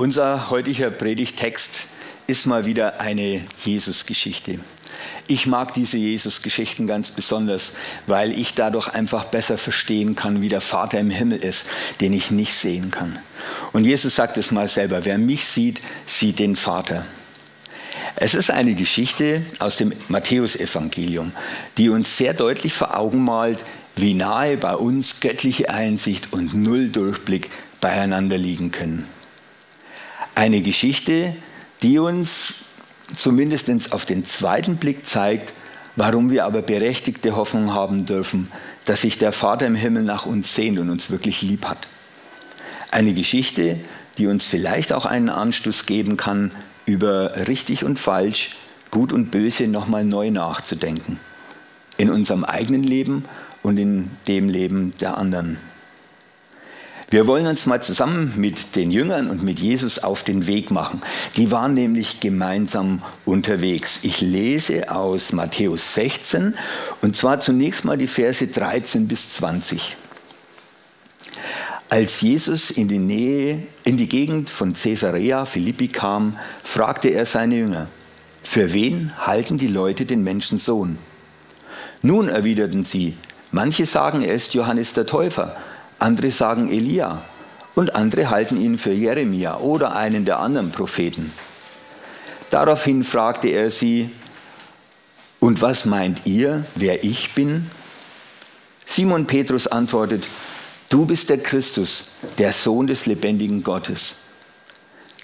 Unser heutiger Predigtext ist mal wieder eine Jesus-Geschichte. Ich mag diese Jesus-Geschichten ganz besonders, weil ich dadurch einfach besser verstehen kann, wie der Vater im Himmel ist, den ich nicht sehen kann. Und Jesus sagt es mal selber, wer mich sieht, sieht den Vater. Es ist eine Geschichte aus dem Matthäusevangelium, die uns sehr deutlich vor Augen malt, wie nahe bei uns göttliche Einsicht und Nulldurchblick beieinander liegen können. Eine Geschichte, die uns zumindest auf den zweiten Blick zeigt, warum wir aber berechtigte Hoffnung haben dürfen, dass sich der Vater im Himmel nach uns sehnt und uns wirklich lieb hat. Eine Geschichte, die uns vielleicht auch einen Anstoß geben kann, über richtig und falsch, gut und böse nochmal neu nachzudenken. In unserem eigenen Leben und in dem Leben der anderen. Wir wollen uns mal zusammen mit den Jüngern und mit Jesus auf den Weg machen. Die waren nämlich gemeinsam unterwegs. Ich lese aus Matthäus 16 und zwar zunächst mal die Verse 13 bis 20. Als Jesus in die Nähe, in die Gegend von Caesarea Philippi kam, fragte er seine Jünger: Für wen halten die Leute den Menschensohn? Nun erwiderten sie: Manche sagen, er ist Johannes der Täufer andere sagen Elia und andere halten ihn für Jeremia oder einen der anderen Propheten. Daraufhin fragte er sie, und was meint ihr, wer ich bin? Simon Petrus antwortet, du bist der Christus, der Sohn des lebendigen Gottes.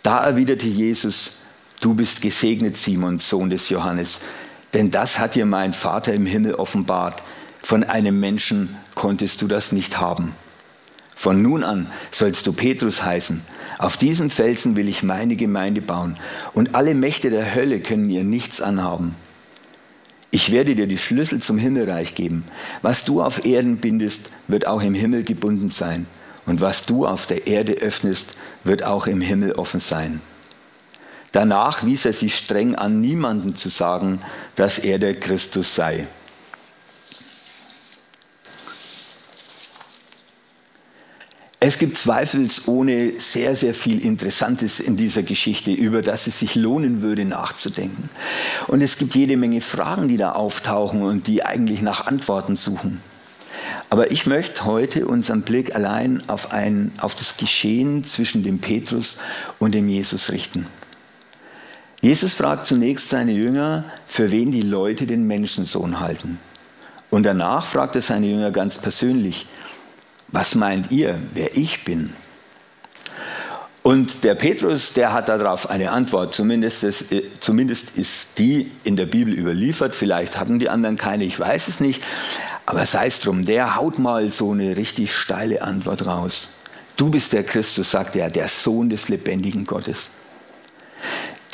Da erwiderte Jesus, du bist gesegnet, Simon, Sohn des Johannes, denn das hat dir mein Vater im Himmel offenbart. Von einem Menschen konntest du das nicht haben. Von nun an sollst du Petrus heißen. Auf diesem Felsen will ich meine Gemeinde bauen und alle Mächte der Hölle können ihr nichts anhaben. Ich werde dir die Schlüssel zum Himmelreich geben. Was du auf Erden bindest, wird auch im Himmel gebunden sein. Und was du auf der Erde öffnest, wird auch im Himmel offen sein. Danach wies er sich streng an, niemanden zu sagen, dass er der Christus sei. Es gibt zweifelsohne sehr, sehr viel Interessantes in dieser Geschichte, über das es sich lohnen würde nachzudenken. Und es gibt jede Menge Fragen, die da auftauchen und die eigentlich nach Antworten suchen. Aber ich möchte heute unseren Blick allein auf, ein, auf das Geschehen zwischen dem Petrus und dem Jesus richten. Jesus fragt zunächst seine Jünger, für wen die Leute den Menschensohn halten. Und danach fragt er seine Jünger ganz persönlich, was meint ihr, wer ich bin? Und der Petrus, der hat darauf eine Antwort, zumindest, ist, äh, zumindest ist die in der Bibel überliefert, vielleicht hatten die anderen keine, ich weiß es nicht, aber sei es drum, der haut mal so eine richtig steile Antwort raus. Du bist der Christus, sagt er, der Sohn des lebendigen Gottes.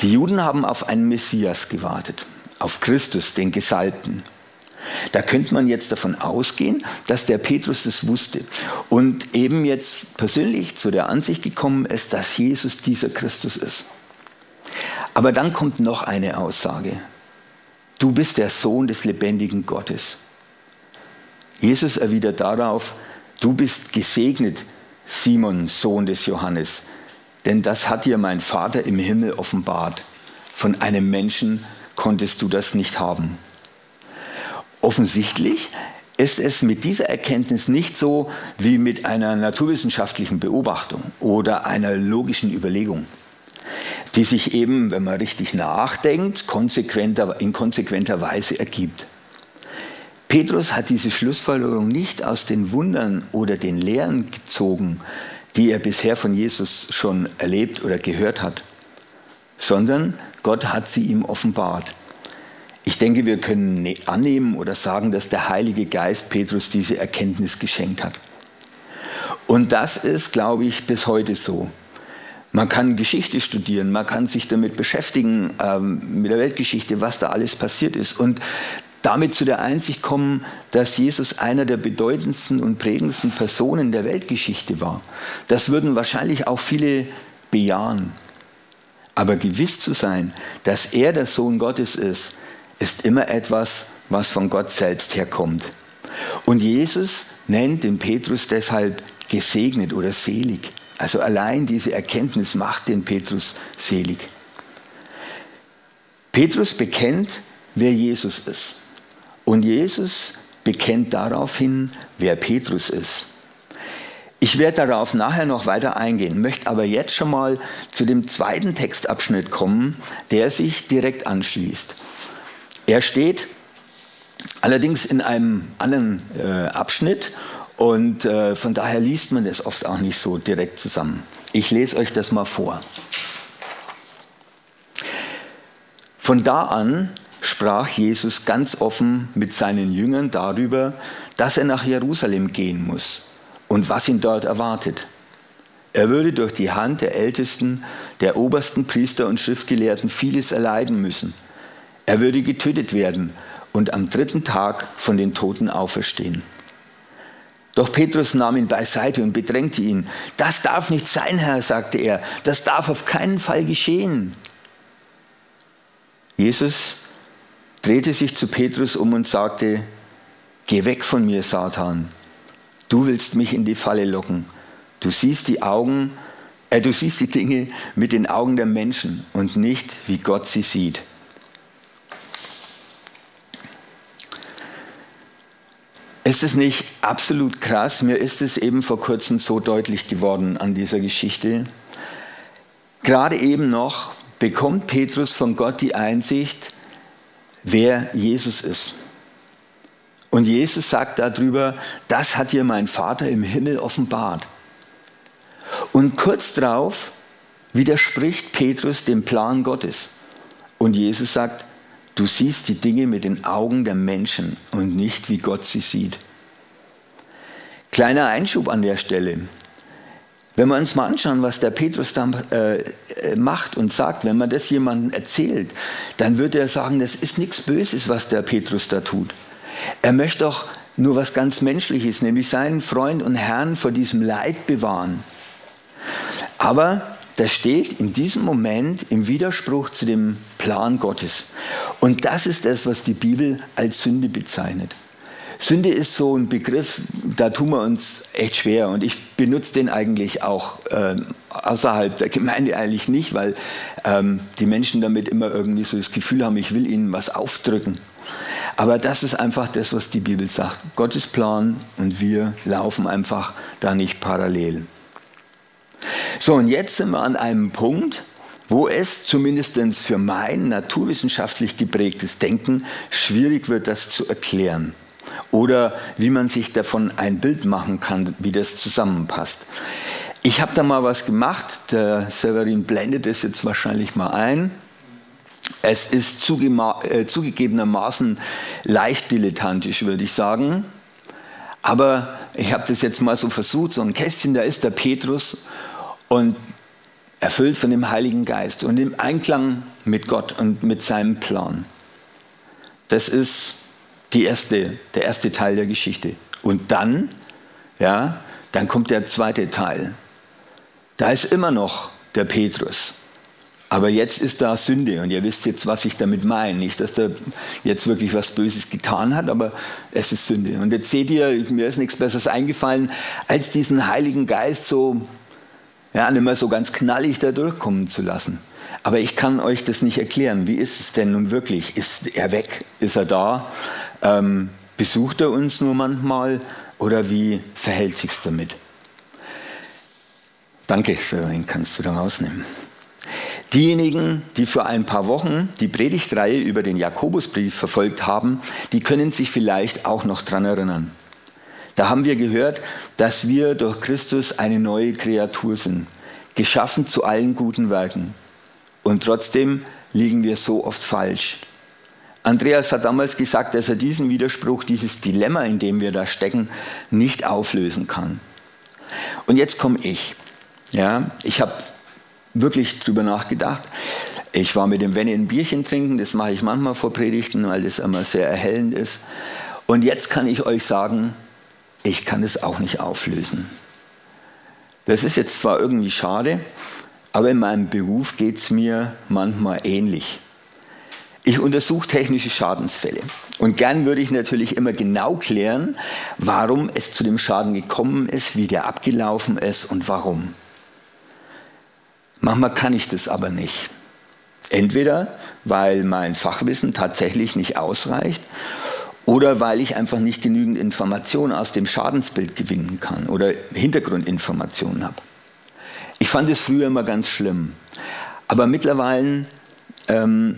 Die Juden haben auf einen Messias gewartet, auf Christus, den Gesalbten. Da könnte man jetzt davon ausgehen, dass der Petrus das wusste und eben jetzt persönlich zu der Ansicht gekommen ist, dass Jesus dieser Christus ist. Aber dann kommt noch eine Aussage. Du bist der Sohn des lebendigen Gottes. Jesus erwidert darauf, du bist gesegnet, Simon, Sohn des Johannes, denn das hat dir mein Vater im Himmel offenbart. Von einem Menschen konntest du das nicht haben. Offensichtlich ist es mit dieser Erkenntnis nicht so wie mit einer naturwissenschaftlichen Beobachtung oder einer logischen Überlegung, die sich eben, wenn man richtig nachdenkt, konsequenter, in konsequenter Weise ergibt. Petrus hat diese Schlussfolgerung nicht aus den Wundern oder den Lehren gezogen, die er bisher von Jesus schon erlebt oder gehört hat, sondern Gott hat sie ihm offenbart. Ich denke, wir können ne-, annehmen oder sagen, dass der Heilige Geist Petrus diese Erkenntnis geschenkt hat. Und das ist, glaube ich, bis heute so. Man kann Geschichte studieren, man kann sich damit beschäftigen, ähm, mit der Weltgeschichte, was da alles passiert ist. Und damit zu der Einsicht kommen, dass Jesus einer der bedeutendsten und prägendsten Personen der Weltgeschichte war. Das würden wahrscheinlich auch viele bejahen. Aber gewiss zu sein, dass er der Sohn Gottes ist, ist immer etwas, was von Gott selbst herkommt. Und Jesus nennt den Petrus deshalb gesegnet oder selig, Also allein diese Erkenntnis macht den Petrus selig. Petrus bekennt, wer Jesus ist. Und Jesus bekennt daraufhin, wer Petrus ist. Ich werde darauf nachher noch weiter eingehen, möchte aber jetzt schon mal zu dem zweiten Textabschnitt kommen, der sich direkt anschließt. Er steht allerdings in einem anderen äh, Abschnitt und äh, von daher liest man das oft auch nicht so direkt zusammen. Ich lese euch das mal vor. Von da an sprach Jesus ganz offen mit seinen Jüngern darüber, dass er nach Jerusalem gehen muss und was ihn dort erwartet. Er würde durch die Hand der Ältesten, der obersten Priester und Schriftgelehrten vieles erleiden müssen. Er würde getötet werden und am dritten Tag von den Toten auferstehen. Doch Petrus nahm ihn beiseite und bedrängte ihn. Das darf nicht sein, Herr, sagte er. Das darf auf keinen Fall geschehen. Jesus drehte sich zu Petrus um und sagte, Geh weg von mir, Satan. Du willst mich in die Falle locken. Du siehst die Augen, äh, du siehst die Dinge mit den Augen der Menschen und nicht, wie Gott sie sieht. Ist es nicht absolut krass? Mir ist es eben vor kurzem so deutlich geworden an dieser Geschichte. Gerade eben noch bekommt Petrus von Gott die Einsicht, wer Jesus ist. Und Jesus sagt darüber, das hat dir mein Vater im Himmel offenbart. Und kurz darauf widerspricht Petrus dem Plan Gottes. Und Jesus sagt, du siehst die Dinge mit den Augen der Menschen und nicht wie Gott sie sieht. Kleiner Einschub an der Stelle. Wenn wir uns mal anschauen, was der Petrus dann äh, macht und sagt, wenn man das jemandem erzählt, dann wird er sagen, das ist nichts Böses, was der Petrus da tut. Er möchte doch nur was ganz Menschliches, nämlich seinen Freund und Herrn vor diesem Leid bewahren. Aber das steht in diesem Moment im Widerspruch zu dem Plan Gottes. Und das ist das, was die Bibel als Sünde bezeichnet. Sünde ist so ein Begriff, da tun wir uns echt schwer und ich benutze den eigentlich auch äh, außerhalb der Gemeinde eigentlich nicht, weil ähm, die Menschen damit immer irgendwie so das Gefühl haben, ich will ihnen was aufdrücken. Aber das ist einfach das, was die Bibel sagt. Gottes Plan und wir laufen einfach da nicht parallel. So, und jetzt sind wir an einem Punkt, wo es zumindest für mein naturwissenschaftlich geprägtes Denken schwierig wird, das zu erklären. Oder wie man sich davon ein Bild machen kann, wie das zusammenpasst. Ich habe da mal was gemacht, der Severin blendet es jetzt wahrscheinlich mal ein. Es ist äh, zugegebenermaßen leicht dilettantisch, würde ich sagen. Aber ich habe das jetzt mal so versucht, so ein Kästchen, da ist der Petrus und erfüllt von dem Heiligen Geist und im Einklang mit Gott und mit seinem Plan. Das ist die erste, der erste Teil der Geschichte. Und dann, ja, dann kommt der zweite Teil. Da ist immer noch der Petrus. Aber jetzt ist da Sünde und ihr wisst jetzt, was ich damit meine. Nicht, dass er jetzt wirklich was Böses getan hat, aber es ist Sünde. Und jetzt seht ihr, mir ist nichts Besseres eingefallen, als diesen Heiligen Geist so, ja, nicht mehr so ganz knallig da durchkommen zu lassen. Aber ich kann euch das nicht erklären. Wie ist es denn nun wirklich? Ist er weg? Ist er da? Ähm, besucht er uns nur manchmal? Oder wie verhält sich damit? Danke, den kannst du da rausnehmen. Diejenigen, die für ein paar Wochen die Predigtreihe über den Jakobusbrief verfolgt haben, die können sich vielleicht auch noch daran erinnern. Da haben wir gehört, dass wir durch Christus eine neue Kreatur sind, geschaffen zu allen guten Werken. Und trotzdem liegen wir so oft falsch. Andreas hat damals gesagt, dass er diesen Widerspruch, dieses Dilemma, in dem wir da stecken, nicht auflösen kann. Und jetzt komme ich. Ja, ich habe wirklich drüber nachgedacht. Ich war mit dem Wenny ein Bierchen trinken, das mache ich manchmal vor Predigten, weil das immer sehr erhellend ist. Und jetzt kann ich euch sagen, ich kann es auch nicht auflösen. Das ist jetzt zwar irgendwie schade, aber in meinem Beruf geht es mir manchmal ähnlich. Ich untersuche technische Schadensfälle. Und gern würde ich natürlich immer genau klären, warum es zu dem Schaden gekommen ist, wie der abgelaufen ist und warum. Manchmal kann ich das aber nicht. Entweder weil mein Fachwissen tatsächlich nicht ausreicht oder weil ich einfach nicht genügend Informationen aus dem Schadensbild gewinnen kann oder Hintergrundinformationen habe. Ich fand es früher immer ganz schlimm. Aber mittlerweile ähm,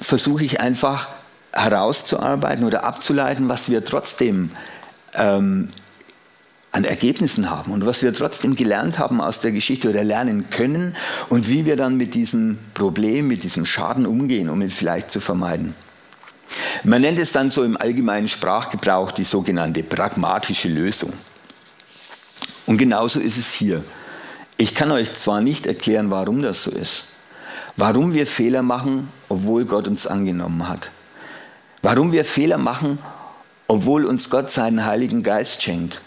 versuche ich einfach herauszuarbeiten oder abzuleiten, was wir trotzdem ähm, an Ergebnissen haben und was wir trotzdem gelernt haben aus der Geschichte oder lernen können und wie wir dann mit diesem Problem, mit diesem Schaden umgehen, um ihn vielleicht zu vermeiden. Man nennt es dann so im allgemeinen Sprachgebrauch die sogenannte pragmatische Lösung. Und genauso ist es hier. Ich kann euch zwar nicht erklären, warum das so ist, warum wir Fehler machen, obwohl Gott uns angenommen hat, warum wir Fehler machen, obwohl uns Gott seinen Heiligen Geist schenkt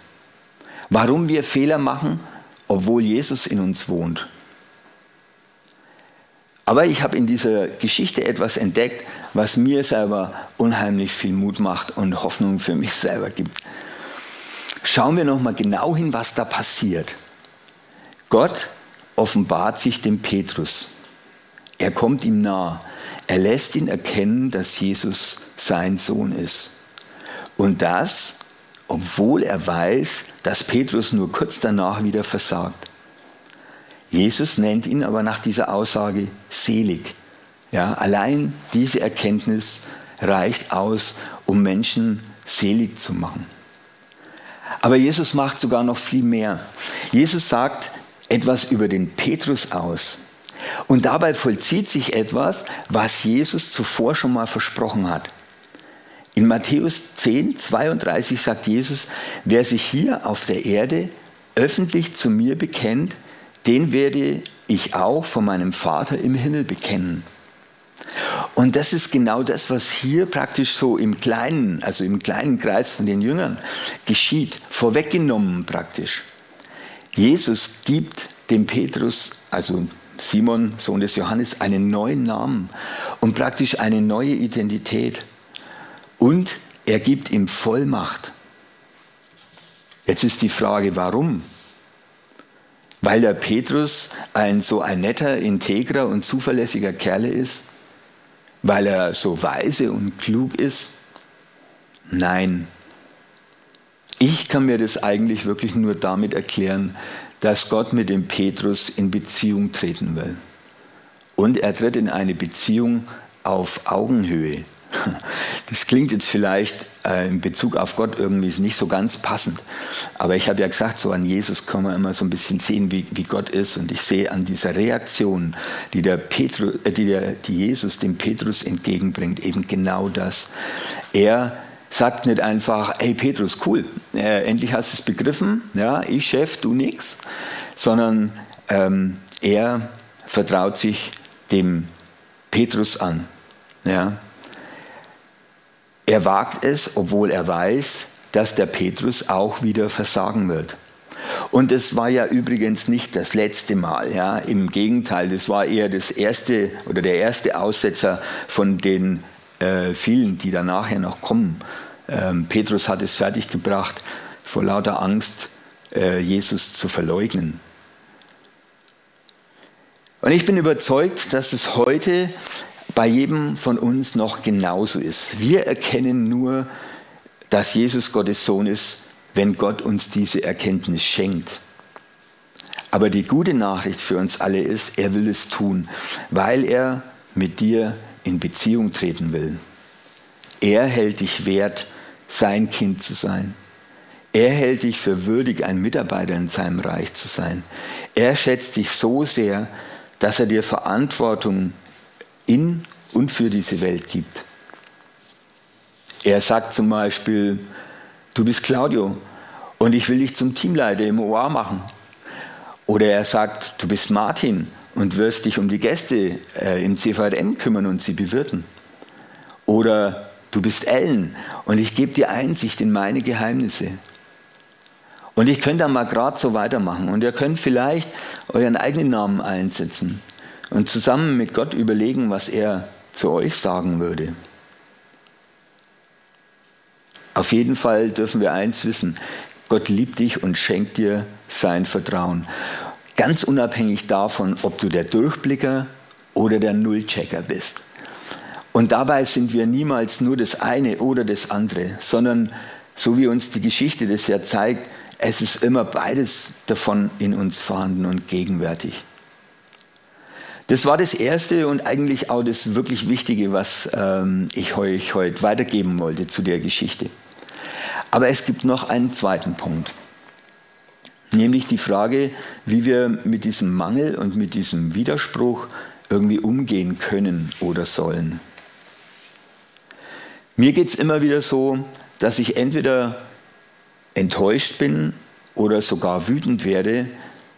Warum wir Fehler machen, obwohl Jesus in uns wohnt. Aber ich habe in dieser Geschichte etwas entdeckt, was mir selber unheimlich viel Mut macht und Hoffnung für mich selber gibt. Schauen wir nochmal genau hin, was da passiert. Gott offenbart sich dem Petrus. Er kommt ihm nah. Er lässt ihn erkennen, dass Jesus sein Sohn ist. Und das, obwohl er weiß, dass Petrus nur kurz danach wieder versagt. Jesus nennt ihn aber nach dieser Aussage selig. Ja, allein diese Erkenntnis reicht aus, um Menschen selig zu machen. Aber Jesus macht sogar noch viel mehr. Jesus sagt etwas über den Petrus aus. Und dabei vollzieht sich etwas, was Jesus zuvor schon mal versprochen hat. In Matthäus 10, 32 sagt Jesus, wer sich hier auf der Erde öffentlich zu mir bekennt, den werde ich auch von meinem Vater im Himmel bekennen. Und das ist genau das, was hier praktisch so im kleinen, also im kleinen Kreis von den Jüngern geschieht, vorweggenommen praktisch. Jesus gibt dem Petrus, also Simon, Sohn des Johannes, einen neuen Namen und praktisch eine neue Identität. Und er gibt ihm Vollmacht. Jetzt ist die Frage, warum? Weil der Petrus ein so ein netter, integrer und zuverlässiger Kerl ist? Weil er so weise und klug ist? Nein. Ich kann mir das eigentlich wirklich nur damit erklären, dass Gott mit dem Petrus in Beziehung treten will. Und er tritt in eine Beziehung auf Augenhöhe. Das klingt jetzt vielleicht äh, in Bezug auf Gott irgendwie nicht so ganz passend. Aber ich habe ja gesagt, so an Jesus kann man immer so ein bisschen sehen, wie, wie Gott ist. Und ich sehe an dieser Reaktion, die, der Petru, äh, die, der, die Jesus dem Petrus entgegenbringt, eben genau das. Er sagt nicht einfach, hey Petrus, cool, äh, endlich hast du es begriffen, ja, ich Chef, du nix, sondern ähm, er vertraut sich dem Petrus an. Ja. Er wagt es, obwohl er weiß, dass der Petrus auch wieder versagen wird. Und es war ja übrigens nicht das letzte Mal, ja, im Gegenteil, das war eher das erste oder der erste Aussetzer von den äh, vielen, die da nachher noch kommen. Ähm, Petrus hat es fertiggebracht, vor lauter Angst äh, Jesus zu verleugnen. Und ich bin überzeugt, dass es heute bei jedem von uns noch genauso ist. Wir erkennen nur, dass Jesus Gottes Sohn ist, wenn Gott uns diese Erkenntnis schenkt. Aber die gute Nachricht für uns alle ist, er will es tun, weil er mit dir in Beziehung treten will. Er hält dich wert, sein Kind zu sein. Er hält dich für würdig, ein Mitarbeiter in seinem Reich zu sein. Er schätzt dich so sehr, dass er dir Verantwortung in und für diese Welt gibt. Er sagt zum Beispiel, du bist Claudio und ich will dich zum Teamleiter im OA machen. Oder er sagt, du bist Martin und wirst dich um die Gäste äh, im CVM kümmern und sie bewirten. Oder du bist Ellen und ich gebe dir Einsicht in meine Geheimnisse. Und ich könnte dann mal gerade so weitermachen und ihr könnt vielleicht euren eigenen Namen einsetzen und zusammen mit Gott überlegen, was er zu euch sagen würde. Auf jeden Fall dürfen wir eins wissen, Gott liebt dich und schenkt dir sein Vertrauen. Ganz unabhängig davon, ob du der Durchblicker oder der Nullchecker bist. Und dabei sind wir niemals nur das eine oder das andere, sondern so wie uns die Geschichte das ja zeigt, es ist immer beides davon in uns vorhanden und gegenwärtig. Das war das Erste und eigentlich auch das wirklich Wichtige, was ähm, ich euch heute weitergeben wollte zu der Geschichte. Aber es gibt noch einen zweiten Punkt, nämlich die Frage, wie wir mit diesem Mangel und mit diesem Widerspruch irgendwie umgehen können oder sollen. Mir geht es immer wieder so, dass ich entweder enttäuscht bin oder sogar wütend werde,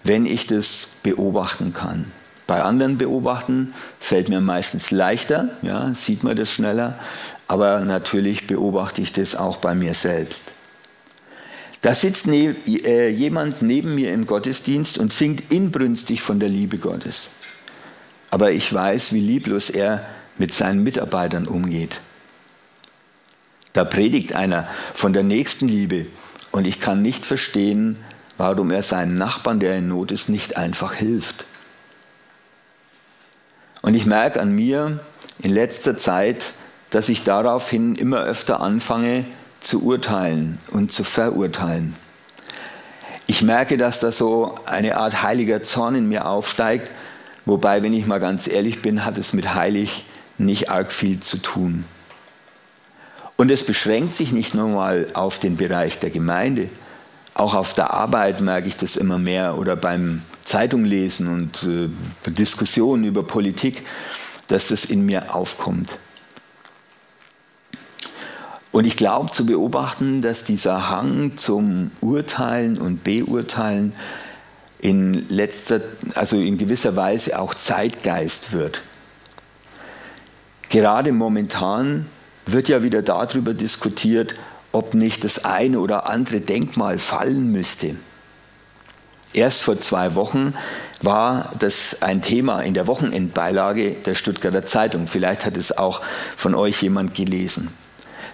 wenn ich das beobachten kann. Bei anderen beobachten fällt mir meistens leichter, ja, sieht man das schneller, aber natürlich beobachte ich das auch bei mir selbst. Da sitzt ne äh, jemand neben mir im Gottesdienst und singt inbrünstig von der Liebe Gottes. Aber ich weiß, wie lieblos er mit seinen Mitarbeitern umgeht. Da predigt einer von der Nächstenliebe und ich kann nicht verstehen, warum er seinen Nachbarn, der in Not ist, nicht einfach hilft. Und ich merke an mir in letzter Zeit, dass ich daraufhin immer öfter anfange zu urteilen und zu verurteilen. Ich merke, dass da so eine Art heiliger Zorn in mir aufsteigt, wobei, wenn ich mal ganz ehrlich bin, hat es mit heilig nicht arg viel zu tun. Und es beschränkt sich nicht nur mal auf den Bereich der Gemeinde. Auch auf der Arbeit merke ich das immer mehr oder beim Zeitunglesen und äh, Diskussionen über Politik, dass das in mir aufkommt. Und ich glaube zu beobachten, dass dieser Hang zum Urteilen und Beurteilen in letzter, also in gewisser Weise auch Zeitgeist wird. Gerade momentan wird ja wieder darüber diskutiert, ob nicht das eine oder andere Denkmal fallen müsste. Erst vor zwei Wochen war das ein Thema in der Wochenendbeilage der Stuttgarter Zeitung. Vielleicht hat es auch von euch jemand gelesen.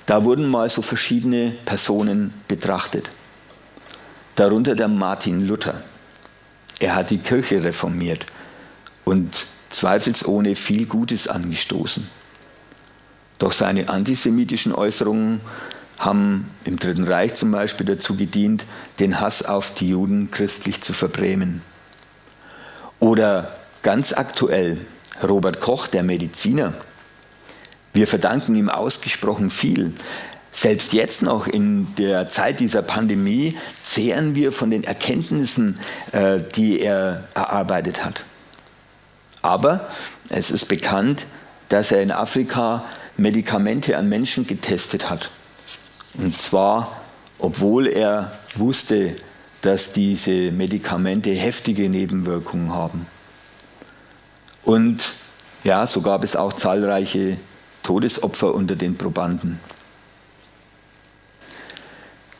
Da wurden mal so verschiedene Personen betrachtet. Darunter der Martin Luther. Er hat die Kirche reformiert und zweifelsohne viel Gutes angestoßen. Doch seine antisemitischen Äußerungen haben im Dritten Reich zum Beispiel dazu gedient, den Hass auf die Juden christlich zu verbrämen. Oder ganz aktuell Robert Koch, der Mediziner. Wir verdanken ihm ausgesprochen viel. Selbst jetzt noch in der Zeit dieser Pandemie zehren wir von den Erkenntnissen, äh, die er erarbeitet hat. Aber es ist bekannt, dass er in Afrika Medikamente an Menschen getestet hat. Und zwar, obwohl er wusste, dass diese Medikamente heftige Nebenwirkungen haben. Und ja, so gab es auch zahlreiche Todesopfer unter den Probanden.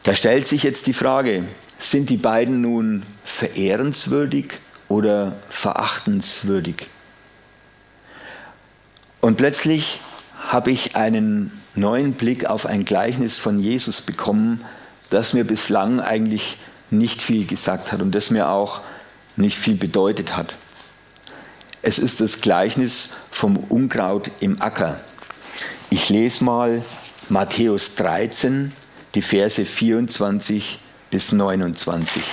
Da stellt sich jetzt die Frage, sind die beiden nun verehrenswürdig oder verachtenswürdig? Und plötzlich habe ich einen neuen Blick auf ein Gleichnis von Jesus bekommen, das mir bislang eigentlich nicht viel gesagt hat und das mir auch nicht viel bedeutet hat. Es ist das Gleichnis vom Unkraut im Acker. Ich lese mal Matthäus 13, die Verse 24 bis 29.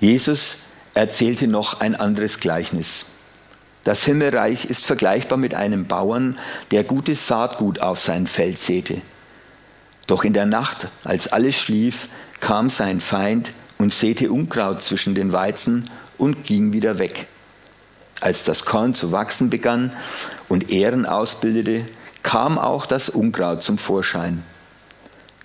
Jesus erzählte noch ein anderes Gleichnis. Das Himmelreich ist vergleichbar mit einem Bauern, der gutes Saatgut auf sein Feld säte. Doch in der Nacht, als alles schlief, kam sein Feind und säte Unkraut zwischen den Weizen und ging wieder weg. Als das Korn zu wachsen begann und Ähren ausbildete, kam auch das Unkraut zum Vorschein.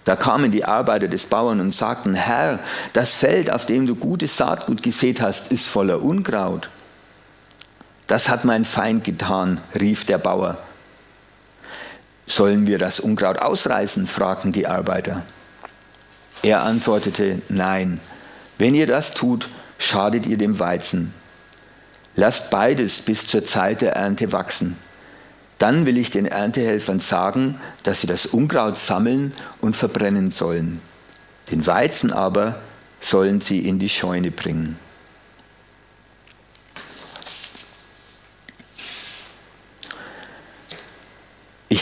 Da kamen die Arbeiter des Bauern und sagten, Herr, das Feld, auf dem du gutes Saatgut gesät hast, ist voller Unkraut. Das hat mein Feind getan, rief der Bauer. Sollen wir das Unkraut ausreißen? fragten die Arbeiter. Er antwortete, nein, wenn ihr das tut, schadet ihr dem Weizen. Lasst beides bis zur Zeit der Ernte wachsen. Dann will ich den Erntehelfern sagen, dass sie das Unkraut sammeln und verbrennen sollen. Den Weizen aber sollen sie in die Scheune bringen.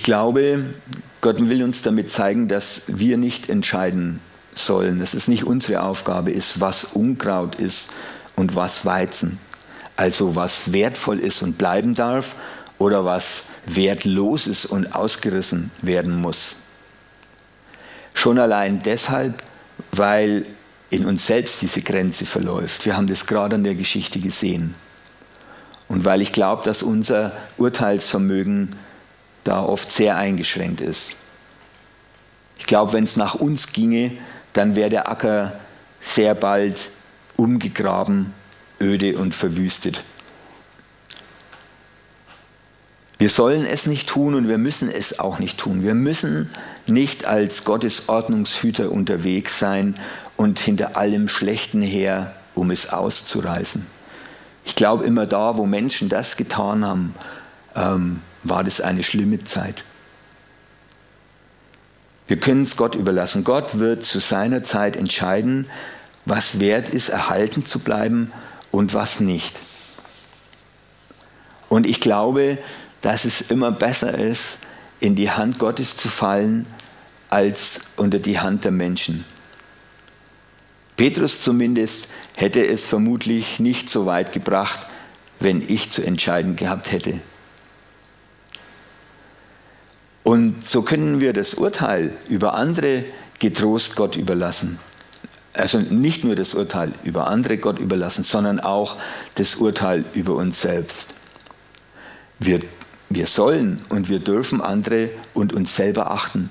Ich glaube, Gott will uns damit zeigen, dass wir nicht entscheiden sollen, dass es nicht unsere Aufgabe ist, was Unkraut ist und was Weizen. Also was wertvoll ist und bleiben darf oder was wertlos ist und ausgerissen werden muss. Schon allein deshalb, weil in uns selbst diese Grenze verläuft. Wir haben das gerade an der Geschichte gesehen. Und weil ich glaube, dass unser Urteilsvermögen da oft sehr eingeschränkt ist. Ich glaube, wenn es nach uns ginge, dann wäre der Acker sehr bald umgegraben, öde und verwüstet. Wir sollen es nicht tun und wir müssen es auch nicht tun. Wir müssen nicht als Gottes Ordnungshüter unterwegs sein und hinter allem Schlechten her, um es auszureißen. Ich glaube, immer da, wo Menschen das getan haben, ähm, war das eine schlimme Zeit. Wir können es Gott überlassen. Gott wird zu seiner Zeit entscheiden, was wert ist, erhalten zu bleiben und was nicht. Und ich glaube, dass es immer besser ist, in die Hand Gottes zu fallen, als unter die Hand der Menschen. Petrus zumindest hätte es vermutlich nicht so weit gebracht, wenn ich zu entscheiden gehabt hätte. Und so können wir das Urteil über andere getrost Gott überlassen. Also nicht nur das Urteil über andere Gott überlassen, sondern auch das Urteil über uns selbst. Wir, wir sollen und wir dürfen andere und uns selber achten.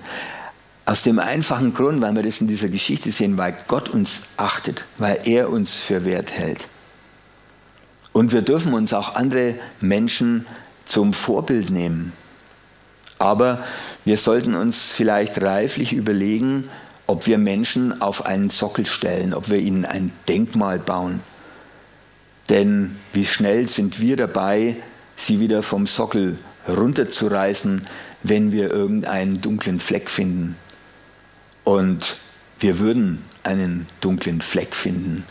Aus dem einfachen Grund, weil wir das in dieser Geschichte sehen, weil Gott uns achtet, weil er uns für wert hält. Und wir dürfen uns auch andere Menschen zum Vorbild nehmen. Aber wir sollten uns vielleicht reiflich überlegen, ob wir Menschen auf einen Sockel stellen, ob wir ihnen ein Denkmal bauen. Denn wie schnell sind wir dabei, sie wieder vom Sockel runterzureißen, wenn wir irgendeinen dunklen Fleck finden. Und wir würden einen dunklen Fleck finden.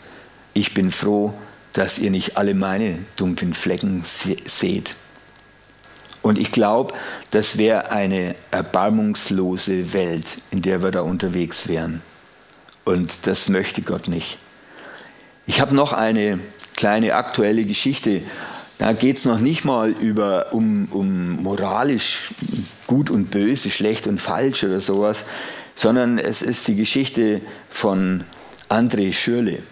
Ich bin froh, dass ihr nicht alle meine dunklen Flecken seht. Und ich glaube, das wäre eine erbarmungslose Welt, in der wir da unterwegs wären. Und das möchte Gott nicht. Ich habe noch eine kleine aktuelle Geschichte. Da geht es noch nicht mal über, um, um moralisch gut und böse, schlecht und falsch oder sowas, sondern es ist die Geschichte von André Schürle.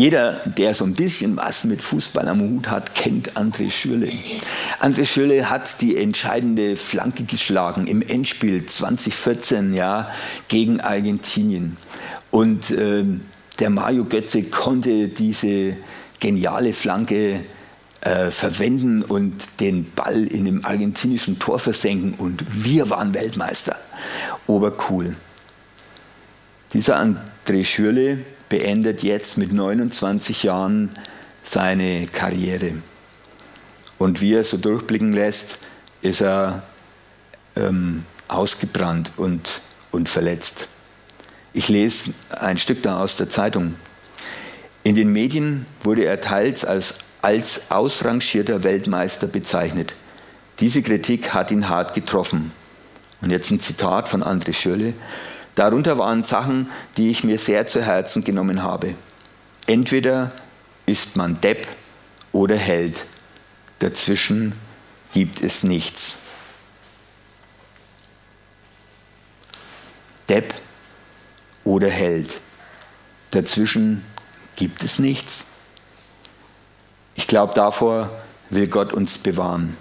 Jeder, der so ein bisschen was mit Fußball am Hut hat, kennt André Schürle. André Schürle hat die entscheidende Flanke geschlagen im Endspiel 2014 ja, gegen Argentinien. Und äh, der Mario Götze konnte diese geniale Flanke äh, verwenden und den Ball in dem argentinischen Tor versenken. Und wir waren Weltmeister. Obercool. Dieser André Schürle beendet jetzt mit 29 Jahren seine Karriere. Und wie er so durchblicken lässt, ist er ähm, ausgebrannt und, und verletzt. Ich lese ein Stück da aus der Zeitung. In den Medien wurde er teils als, als ausrangierter Weltmeister bezeichnet. Diese Kritik hat ihn hart getroffen. Und jetzt ein Zitat von André Schölle. Darunter waren Sachen, die ich mir sehr zu Herzen genommen habe. Entweder ist man Depp oder Held. Dazwischen gibt es nichts. Depp oder Held. Dazwischen gibt es nichts. Ich glaube, davor will Gott uns bewahren.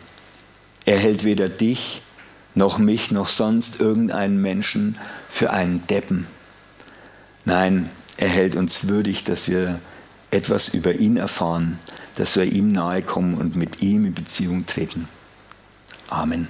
Er hält weder dich noch mich, noch sonst irgendeinen Menschen für einen Deppen. Nein, er hält uns würdig, dass wir etwas über ihn erfahren, dass wir ihm nahe kommen und mit ihm in Beziehung treten. Amen.